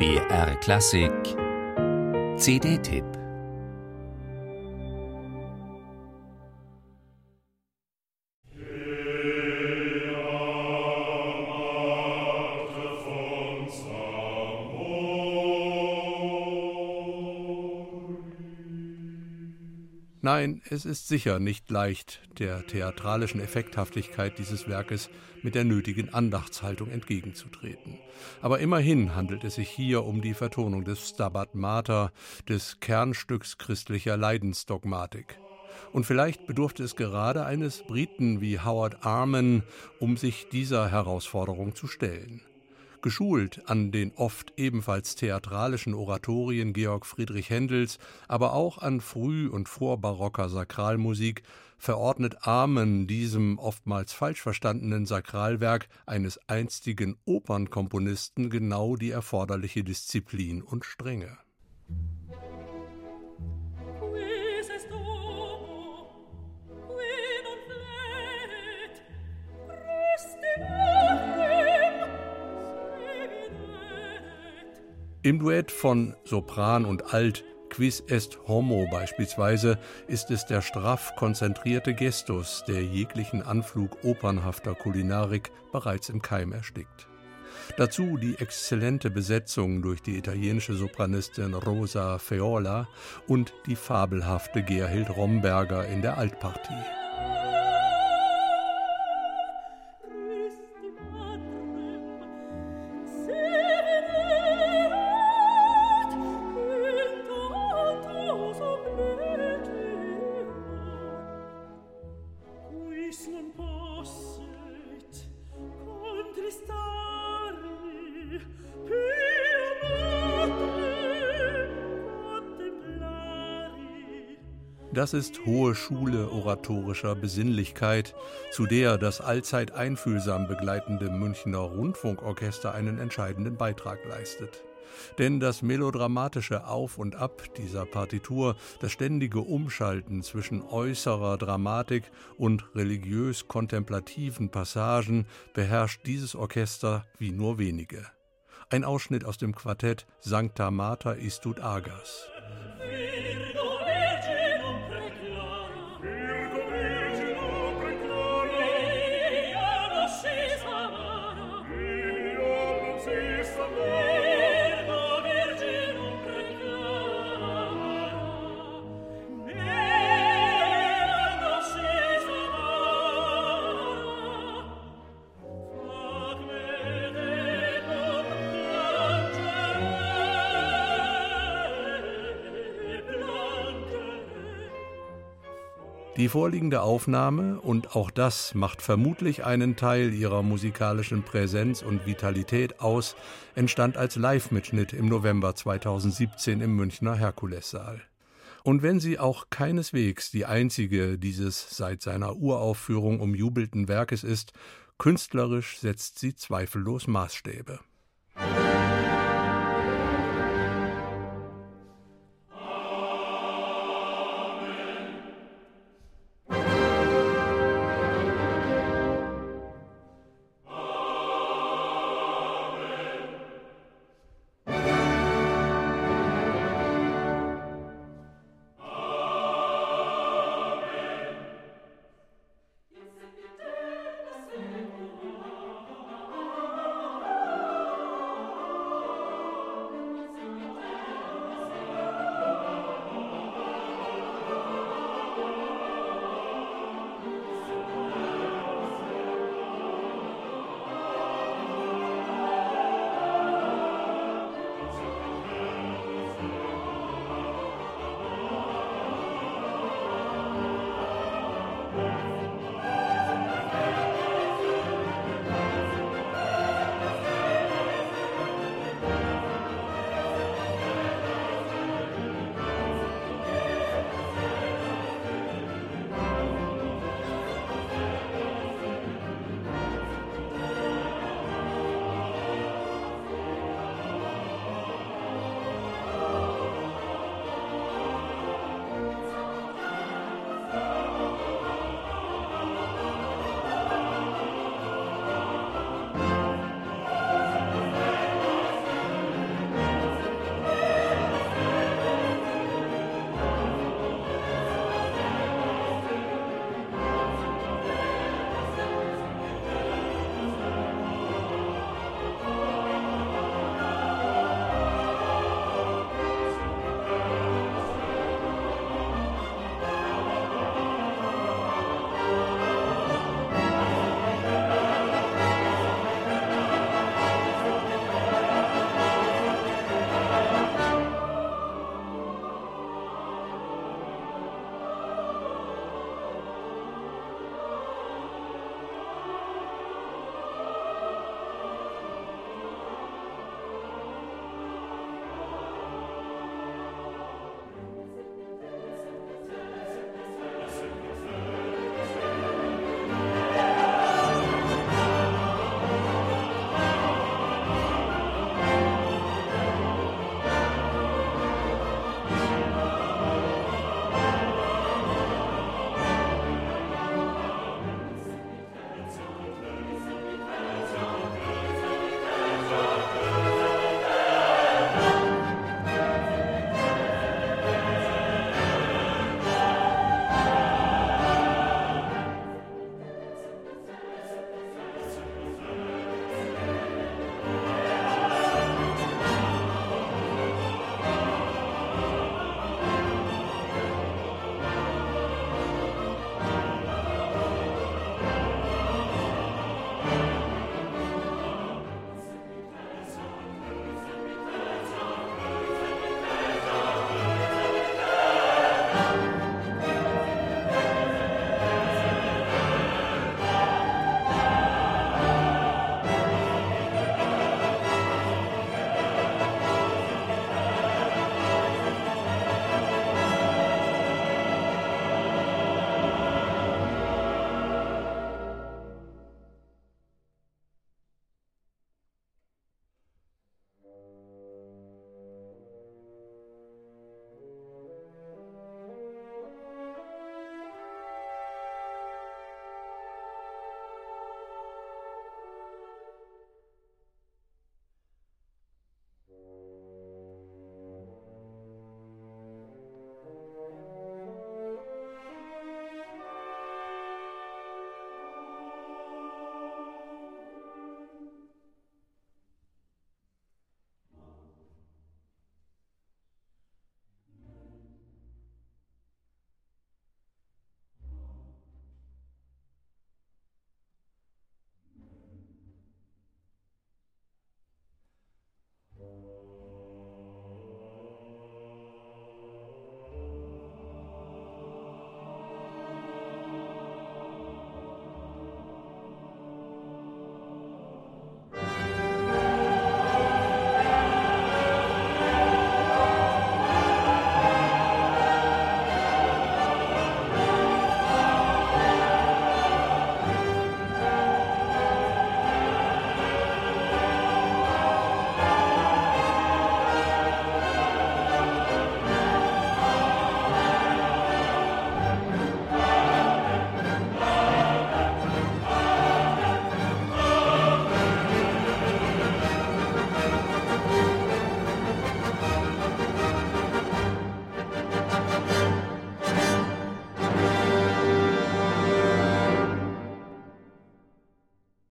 BR Klassik. CD-Tipp Nein, es ist sicher nicht leicht, der theatralischen Effekthaftigkeit dieses Werkes mit der nötigen Andachtshaltung entgegenzutreten. Aber immerhin handelt es sich hier um die Vertonung des Stabat Mater, des Kernstücks christlicher Leidensdogmatik. Und vielleicht bedurfte es gerade eines Briten wie Howard Arman, um sich dieser Herausforderung zu stellen. Geschult an den oft ebenfalls theatralischen Oratorien Georg Friedrich Händels, aber auch an früh- und vorbarocker Sakralmusik, verordnet Amen diesem oftmals falsch verstandenen Sakralwerk eines einstigen Opernkomponisten genau die erforderliche Disziplin und Strenge. Im Duett von Sopran und Alt Quis est homo beispielsweise ist es der straff konzentrierte Gestus, der jeglichen Anflug opernhafter Kulinarik bereits im Keim erstickt. Dazu die exzellente Besetzung durch die italienische Sopranistin Rosa Feola und die fabelhafte Gerhild Romberger in der Altpartie. Das ist hohe Schule oratorischer Besinnlichkeit, zu der das allzeit einfühlsam begleitende Münchner Rundfunkorchester einen entscheidenden Beitrag leistet. Denn das melodramatische Auf und Ab dieser Partitur, das ständige Umschalten zwischen äußerer Dramatik und religiös kontemplativen Passagen beherrscht dieses Orchester wie nur wenige. Ein Ausschnitt aus dem Quartett Sancta Mater Istud Agas. Die vorliegende Aufnahme, und auch das macht vermutlich einen Teil ihrer musikalischen Präsenz und Vitalität aus, entstand als Live-Mitschnitt im November 2017 im Münchner Herkulessaal. Und wenn sie auch keineswegs die einzige dieses seit seiner Uraufführung umjubelten Werkes ist, künstlerisch setzt sie zweifellos Maßstäbe.